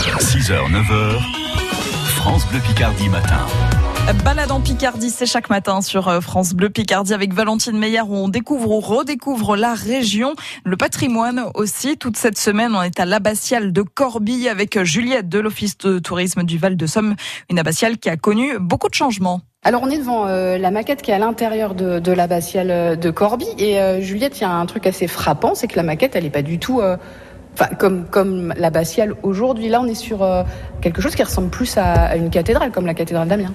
6h, 9h, France Bleu Picardie matin. Balade en Picardie, c'est chaque matin sur euh, France Bleu Picardie avec Valentine Meyer où on découvre ou redécouvre la région, le patrimoine aussi. Toute cette semaine, on est à l'abbatiale de Corbie avec Juliette de l'Office de tourisme du Val de Somme, une abbatiale qui a connu beaucoup de changements. Alors on est devant euh, la maquette qui est à l'intérieur de, de l'abbatiale euh, de Corbie et euh, Juliette, il y a un truc assez frappant, c'est que la maquette elle est pas du tout euh, Enfin, comme comme l'abbatiale aujourd'hui, là, on est sur euh, quelque chose qui ressemble plus à, à, une cathédrale, comme la cathédrale d'Amiens.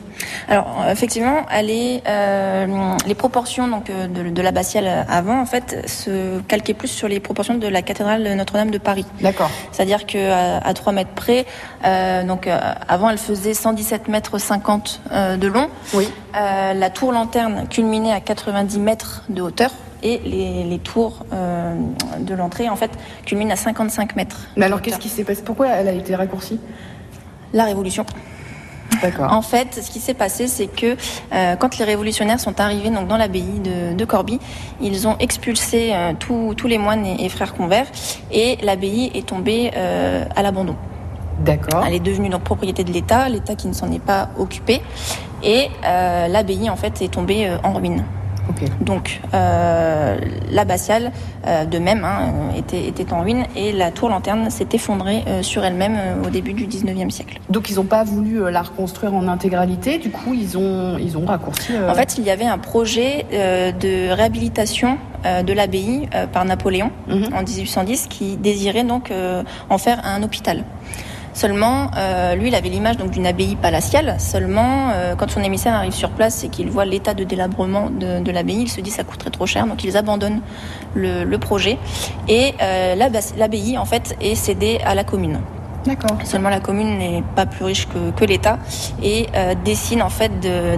Alors, effectivement, elle est, euh, les proportions donc de, de l'abbatiale avant, en fait, se calquaient plus sur les proportions de la cathédrale Notre-Dame de Paris. D'accord. C'est-à-dire que à, à 3 mètres près, euh, donc euh, avant, elle faisait 117 mètres 50 de long. Oui. la tour lanterne culminait à 90 mètres de hauteur et les, les tours euh, de l'entrée en fait culminent à 55 mètres. Mais alors qu'est-ce qui s'est passé? Pourquoi elle a été raccourcie? La Révolution. D'accord. En fait, ce qui s'est passé, c'est que euh, quand les révolutionnaires sont arrivés donc dans l'abbaye de, de, Corbie, ils ont expulsé euh, tous les moines et, et, frères convers, et l'abbaye est tombée euh, à l'abandon. D'accord. Elle est devenue donc propriété de l'État, l'État qui ne s'en est pas occupé, et l'abbaye en fait est tombée en ruine. Okay. Donc euh, l'abbatiale, euh, de même, hein, était, était, en ruine et la tour lanterne s'est effondrée euh, sur elle-même au début du 19e siècle. Donc ils n'ont pas voulu la reconstruire en intégralité, du coup ils ont, ils ont raccourci. En fait, il y avait un projet de réhabilitation de l'abbaye par Napoléon -hmm. en 1810 qui désirait donc en faire un hôpital. Seulement, euh, lui, il avait l'image donc d'une abbaye palatiale. Seulement, euh, quand son émissaire arrive sur place et qu'il voit l'état de délabrement de, de l'abbaye, il se dit ça coûterait trop cher, donc ils abandonnent le, le projet. Et euh, l'abbaye, en fait, est cédée à la commune. D'accord. Seulement, la commune n'est pas plus riche que, que l'État et décide en fait de,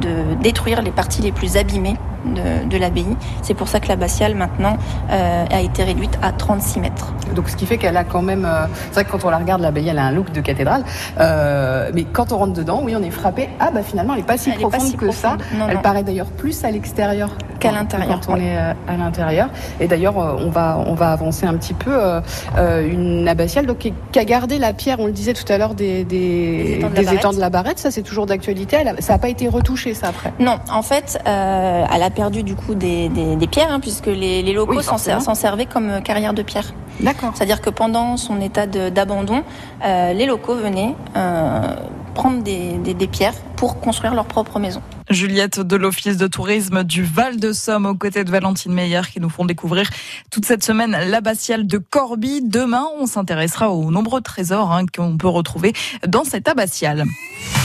de, détruire les parties les plus abîmées de, de l'abbaye. C'est pour ça que l'abbatiale maintenant euh, a été réduite à 36 mètres. Donc ce qui fait qu'elle a quand même. Euh, c'est vrai que quand on la regarde, l'abbaye, elle a un look de cathédrale. Euh, mais quand on rentre dedans, oui, on est frappé. Ah bah finalement, elle n'est pas si elle profonde pas si que profonde. ça. Non, elle non. paraît d'ailleurs plus à l'extérieur qu'à l'intérieur. Quand on est euh, à l'intérieur. Et d'ailleurs, on va on va avancer un petit peu. Euh, une abbatiale donc qui, a gardé la pierre, on le disait tout à l'heure, des, des, des, étangs, de des étangs de la Barrette. Ça, c'est toujours d'actualité. Ça n'a pas été retouché, ça après. Non, en fait, euh, elle a perdu du coup des, pierres hein, puisque les, les locaux oui, s'en servaient comme carrière de pierre. D'accord. C'est-à-dire que pendant son état d'abandon, euh, les locaux venaient euh, prendre des, des, des, pierres pour construire leur propre maison. Juliette de l'Office de tourisme du Val de Somme aux côtés de Valentine Meyer qui nous font découvrir toute cette semaine l'abbatiale de Corbie. Demain, on s'intéressera aux nombreux trésors hein, qu'on peut retrouver dans cette abbatiale.